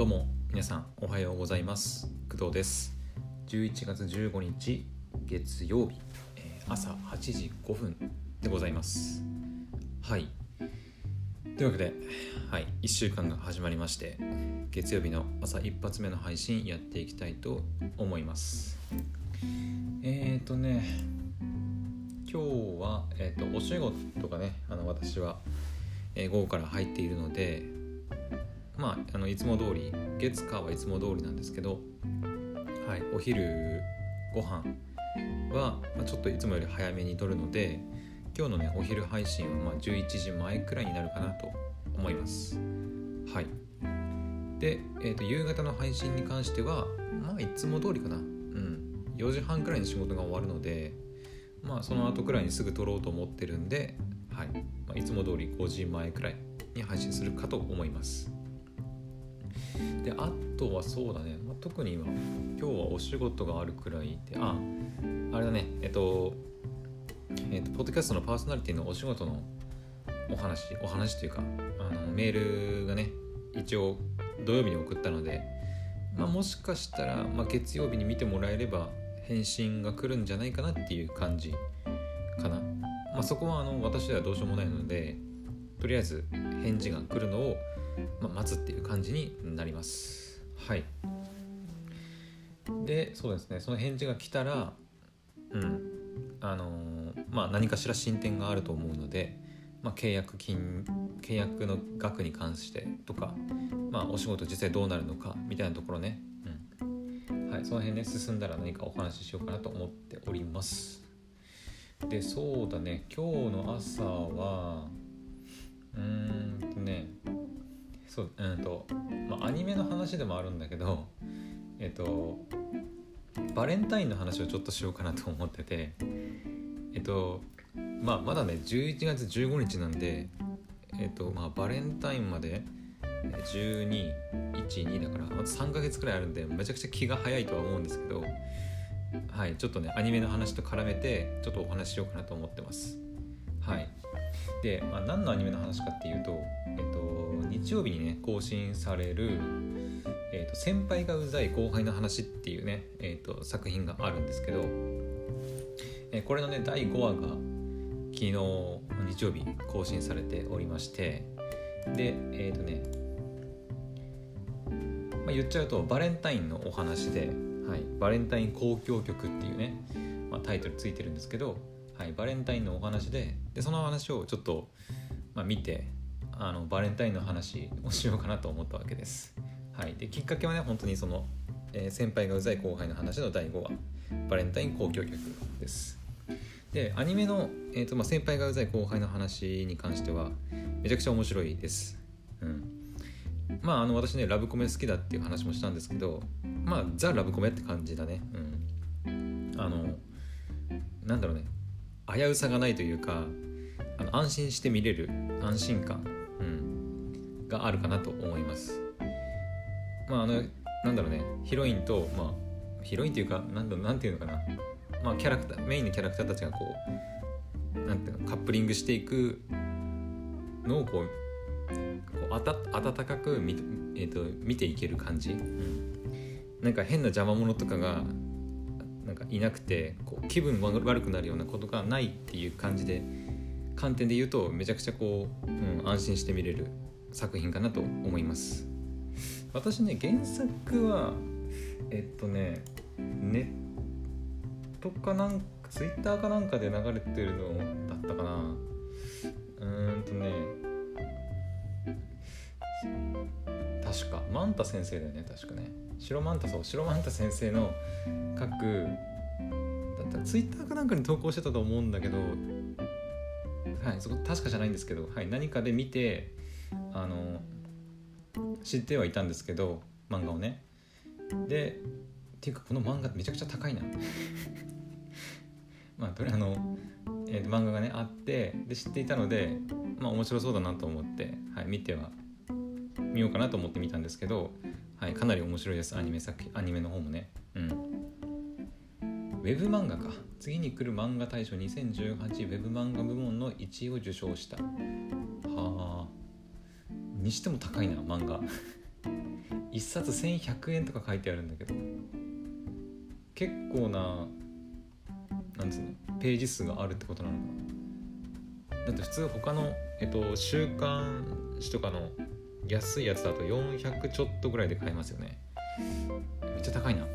どうも皆さんおはようございます。工藤です。11月15日月曜日、え朝8時5分でございます。はい。というわけで、はい、1週間が始まりまして月曜日の朝一発目の配信やっていきたいと思います。えーとね今日は、えー、とお仕事がねあの私は、え午後から入っているのでまああのいつも通り月火はいつも通りなんですけどはいお昼ご飯は、まあ、ちょっといつもより早めに撮るので今日のねお昼配信はまあ11時前くらいになるかなと思います。はい。で、えー、と夕方の配信に関してはまあいつも通りかな。うん。4時半くらいに仕事が終わるのでまあその後くらいにすぐ撮ろうと思ってるんではい、まあ、いつも通り5時前くらいに配信するかと思います。であとはそうだね、まあ、特には今日はお仕事があるくらいでああれだね。えっとえっとポッドキャストのパーソナリティのお仕事のお話お話というかあのメールがね一応土曜日に送ったので、まあ、もしかしたら、まあ、月曜日に見てもらえれば返信が来るんじゃないかなっていう感じかな、まあ、そこはあの私ではどうしようもないのでとりあえず返事が来るのを、まあ、待つっていう感じになります。はい。でそうですね。その返事が来たらうん。あのーまあ何かしら進展があると思うので、まあ、契約金契約の額に関してとか、まあ、お仕事実際どうなるのかみたいなところね、うん。はい、その辺ね進んだら何かお話ししようかなと思っております。でそうだね。今日の朝はうーんとねそううんとまあアニメの話でもあるんだけどえっとバレンタインの話をちょっとしようかなと思っててえっとまあまだね11月15日なんでえっとまあバレンタインまで1212だからあと3ヶ月くらいあるんでめちゃくちゃ気が早いとは思うんですけどはいちょっとねアニメの話と絡めてちょっとお話ししようかなと思ってます。はい。で、まあ、何のアニメの話かっていうと、えっと、日曜日にね更新される「えっと、先輩がうざい後輩の話」っていうね、えっと、作品があるんですけど、えこれのね第5話が昨日日曜日更新されておりましてでえっ、とね、まあ、言っちゃうとバレンタインのお話で、はい、バレンタイン交響曲っていうね、まあ、タイトルついてるんですけどはい、バレンタインのお話ででその話をちょっと、まあ、見てあのバレンタインの話をしようかなと思ったわけです。はい、できっかけはね本当にその、えー先輩がうざい後輩の話の第5話バレンタイン交響曲です。でアニメの、えーとまあ、先輩がうざい後輩の話に関してはめちゃくちゃ面白いです。うん、まああの私ねラブコメ好きだっていう話もしたんですけどまあザ・ラブコメって感じだね。うん、あのなんだろうね危うさがないというかあの安心して見れる安心感、があるかなと思います。まああのなんだろうね。ヒロインとまあヒロインというかなんなんていうのかな。まあキャラクターメインのキャラクターたちがこうなんていうのカップリングしていくのをこうこうあた温かく見,、えー、と見ていける感じ、うん、なんか変な邪魔者とかがなんかいなくてこう気分悪くなるようなことがないっていう感じで観点で言うとめちゃくちゃこう、うん、安心して見れる。作品かなと思います。私ね原作はえっとねネットかなんかツイッターかなんかで流れてるのだったかな。うーんとね確かマンタ先生だよね確かね。白マンタそう白マンタ先生の書くだった。らツイッターかなんかに投稿してたと思うんだけどはいそこ確かじゃないんですけど、はい、何かで見てあの知ってはいたんですけど漫画をね。でっていうかこの漫画めちゃくちゃ高いな。まあとりあえずあの、えー漫画がねあってで知っていたのでまあ面白そうだなと思って、はい、見ては見ようかなと思って見たんですけど、はい、かなり面白いです。アニメ作品アニメの方もね。うん。ウェブ漫画か。次に来る漫画大賞2018ウェブ漫画部門の1位を受賞した。はあにしても高いな漫画。1冊1100円とか書いてあるんだけど。結構ななんつうのページ数があるってことなのかな。だって普通他の、えっと、週刊誌とかの安いやつだと400ちょっとぐらいで買えますよね。めっちゃ高いな。は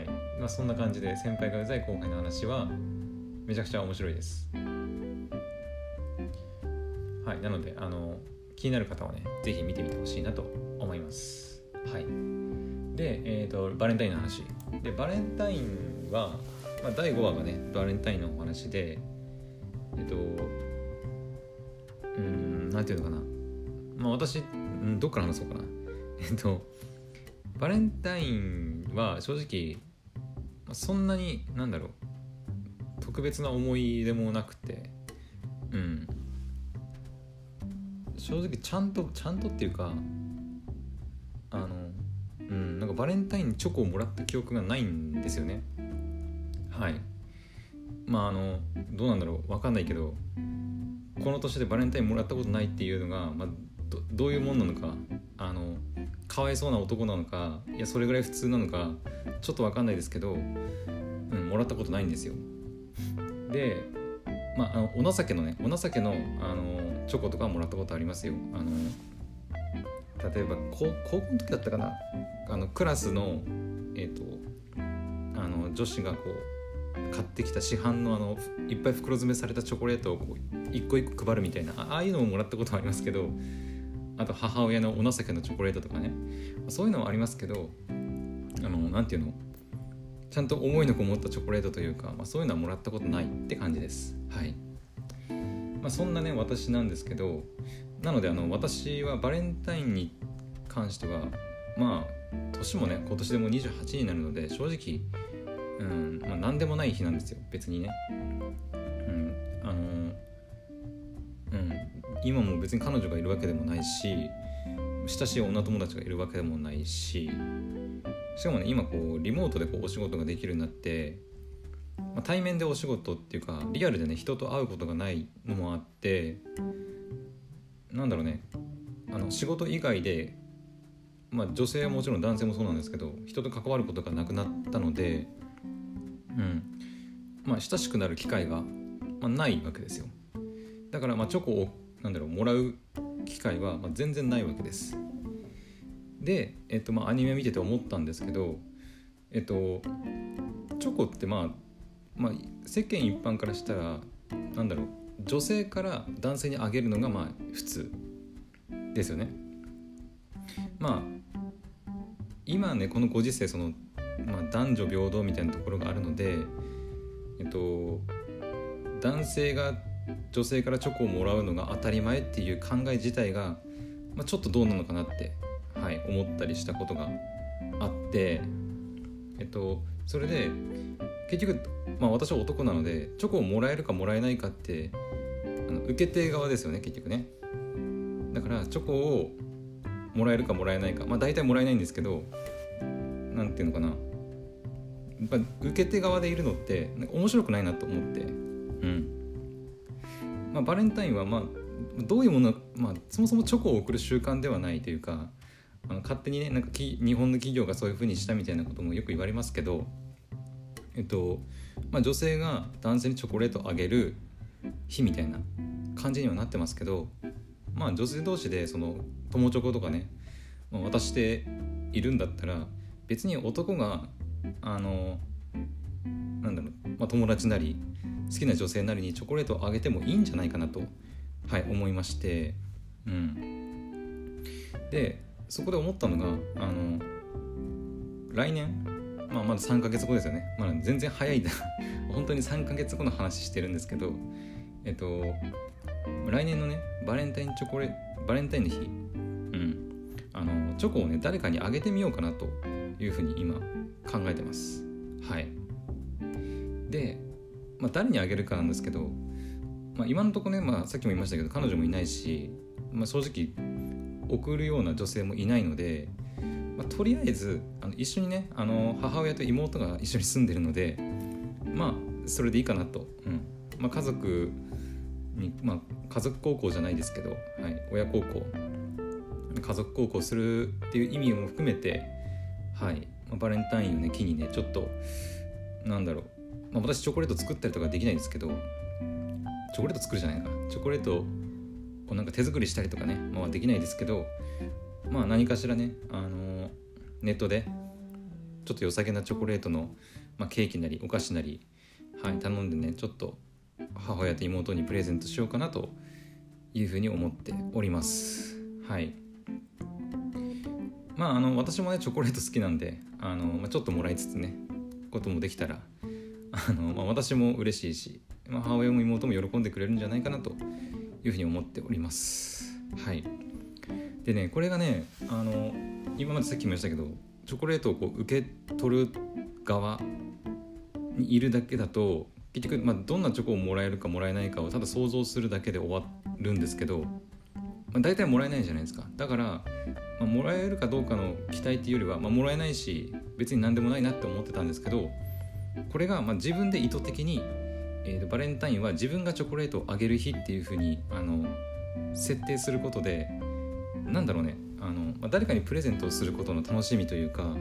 い。まあそんな感じで先輩がうざい後輩の話はめちゃくちゃ面白いです。はいなのであの気になる方はね是非見てみてほしいなと思います。はい。で、えーと、バレンタインの話。でバレンタインは、まあ、第5話がねバレンタインのお話でえっ、ー、とうん何て言うのかな。まあ私どっから話そうかな。えっとバレンタインは正直そんなになんだろう特別な思い出もなくてうん。正直ちゃんとちゃんとっていうかあのうんなんかバレンタインにチョコをもらった記憶がないんですよね。はい。まああのどうなんだろう。分かんないけどこの年でバレンタインもらったことないっていうのが、まあ、どどういうもんなのかあのかわいそうな男なのかいやそれぐらい普通なのかちょっと分かんないですけど、うん、もらったことないんですよ。でまあ、あのお情けのねお情けのあのチョコとかもらったことありますよ。あの例えば高高校の時だったかな？あのクラスのえっ、ー、とあの女子がこう買ってきた市販のあのいっぱい袋詰めされたチョコレートをこう一個一個配るみたいなああいうのももらったことありますけどあと母親のお情けのチョコレートとかね。そういうのはありますけどあの何て言うの？ちゃんと思いのこもったチョコレートというか、まあ、そういうのはもらったことないって感じです。はい。まあ、そんなね私なんですけどなのであの私はバレンタインに関してはまあ年もね今年でも28になるので正直、うんまあ、何でもない日なんですよ。別にね。うんあのうん今も別に彼女がいるわけでもないし親しい女友達がいるわけでもないししかもね今こうリモートでこうお仕事ができるようになって、まあ、対面でお仕事っていうかリアルでね人と会うことがないのもあってなんだろうねあの仕事以外で、まあ、女性はもちろん男性もそうなんですけど人と関わることがなくなったので、うん。まあ、親しくなる機会が、まあ、ないわけですよ。だからまあチョコをなんだろうもらう機会はまあ全然ないわけです。で、えっとまあ、アニメ見てて思ったんですけどえっとチョコってまあ、まあ、世間一般からしたらなんだろう女性から男性にあげるのがまあ普通ですよね。まあ今ねこのご時世その、まあ、男女平等みたいなところがあるのでえっと男性が女性からチョコをもらうのが当たり前っていう考え自体が、まあ、ちょっとどうなのかなってはい、思ったりしたことがあってえっとそれで結局、まあ、私は男なのでチョコをもらえるかもらえないかってあの受け手側ですよね結局ね。だからチョコをもらえるかもらえないか。まあ大体もらえないんですけど何ていうのかな。やっぱ受け手側でいるのって面白くないなと思って。うん。まあバレンタインはまあどういうもの、まあ、そもそもチョコを送る習慣ではないというかあの勝手にねなんかき日本の企業がそういう風にしたみたいなこともよく言われますけどえっとまあ女性が男性にチョコレートあげる日みたいな感じにはなってますけどまあ女性同士でその友チョコとかね、まあ、渡しているんだったら別に男があのなんだろう、まあ、友達なり好きな女性なりにチョコレートをあげてもいいんじゃないかなと、はい、思いましてうん。でそこで思ったのがあの来年、まあ、まだ3ヶ月後ですよね、まだ全然早い 本当に3ヶ月後の話してるんですけどえっと来年のねバレンタインチョコレバレンタインの日うん。あのチョコをね誰かにあげてみようかなというふうに今考えてます。はい。で、まあ、誰にあげるかなんですけど、まあ、今のとこね、まあ、さっきも言いましたけど彼女もいないし、まあ、正直送るような女性もいないので、まあ、とりあえずあの一緒にねあの母親と妹が一緒に住んでるのでまあそれでいいかなと、うん。まあ、家族に、まあ、家族孝行じゃないですけど、はい、親孝行。家族孝行するっていう意味も含めて、はい。まあ、バレンタインをね機にねちょっとなんだろう、まあ、私チョコレート作ったりとかできないですけどチョコレート作るじゃないか。チョコレートをなんか手作りしたりとかね、まあ、できないですけどまあ何かしらね、あのネットでちょっと良さげなチョコレートの、まあ、ケーキなりお菓子なり、はい、頼んでねちょっと母親と妹にプレゼントしようかなというふうに思っております。はい。まああの私もねチョコレート好きなんであの、まあ、ちょっともらいつつねこともできたらあの、まあ、私も嬉しいし、まあ、母親も妹も喜んでくれるんじゃないかなというふうに思っております。はい。でねこれがねあの今までさっきも言いましたけどチョコレートをこう受け取る側にいるだけだと結局、まあ、どんなチョコをもらえるかもらえないかをただ想像するだけで終わるんですけど、まあ、大体もらえないじゃないですか。だから、まあ、もらえるかどうかの期待っていうよりは、まあ、もらえないし別に何でもないなって思ってたんですけどこれがまあ自分で意図的に、えー、とバレンタインは自分がチョコレートをあげる日っていうふうにあの設定することでなんだろうねあの、まあ、誰かにプレゼントをすることの楽しみというか、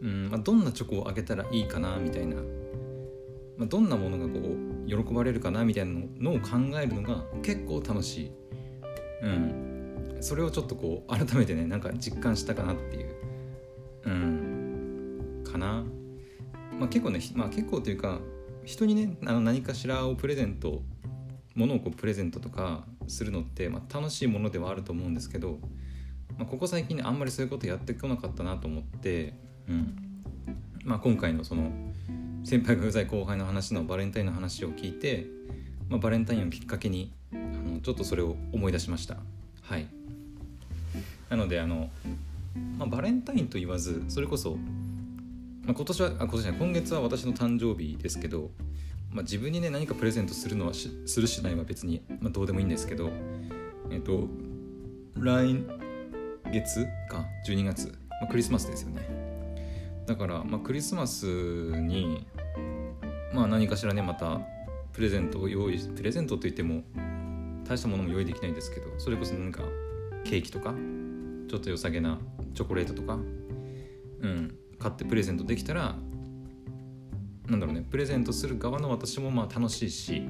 うんまあ、どんなチョコをあげたらいいかなみたいなまあ、どんなものがこう喜ばれるかなみたいなのを考えるのが結構楽しい。うん。それをちょっとこう改めてねなんか実感したかなっていう。うん。かな。まあ結構ね、まあ結構というか人にねあの何かしらをプレゼントものをこうプレゼントとかするのって、まあ、楽しいものではあると思うんですけど、まあ、ここ最近ねあんまりそういうことやってこなかったなと思って、うん。まあ、今回のその先輩がうざい後輩の話のバレンタインの話を聞いて、まあ、バレンタインをきっかけにあのちょっとそれを思い出しました。はい。なのであの、まあ、バレンタインと言わずそれこそ、まあ、今年はあ今年は今月は私の誕生日ですけど、まあ、自分にね何かプレゼントするのはしするしないは別に、まあ、どうでもいいんですけどえっと来月か12月、まあ、クリスマスですよね。だから、まあ、クリスマスに、まあ、何かしらねまたプレゼントを用意プレゼントといっても大したものも用意できないんですけどそれこそ何かケーキとかちょっと良さげなチョコレートとか、うん、買ってプレゼントできたらなんだろうねプレゼントする側の私もまあ楽しいし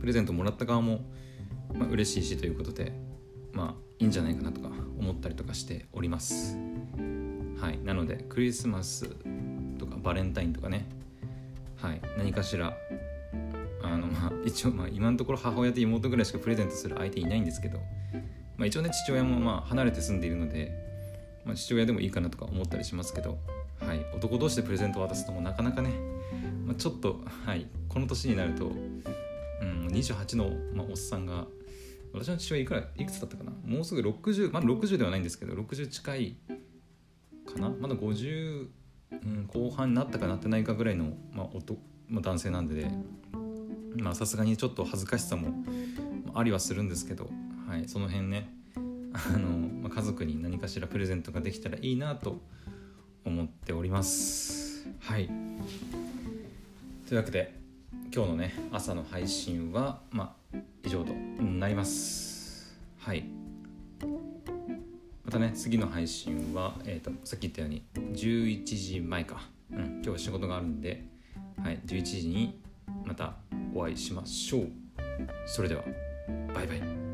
プレゼントもらった側も、まあ、嬉しいしということでまあいいんじゃないかなとか思ったりとかしております。はいなのでクリスマスとかバレンタインとかねはい何かしらあのまあ一応まあ今のところ母親と妹ぐらいしかプレゼントする相手いないんですけど、まあ、一応ね父親もまあ離れて住んでいるので、まあ、父親でもいいかなとか思ったりしますけど、はい、男同士でプレゼントを渡すのもなかなかね、まあ、ちょっと、はい、この年になると、うん、28の、まあ、おっさんが私の父親いくらいくつだったかなもうすぐ60まだ60ではないんですけど60近いかなまだ50、うん、後半になったかなってないかぐらいの、まあ男まあ、男性なんでさすがにちょっと恥ずかしさもありはするんですけど、はい、その辺ねあの、まあ、家族に何かしらプレゼントができたらいいなと思っております。はい。というわけで今日のね朝の配信はまあ以上となります。はい。またね次の配信は、えーと、さっき言ったように11時前か、うん、今日は仕事があるんで、はい、11時にまたお会いしましょう。それではバイバイ。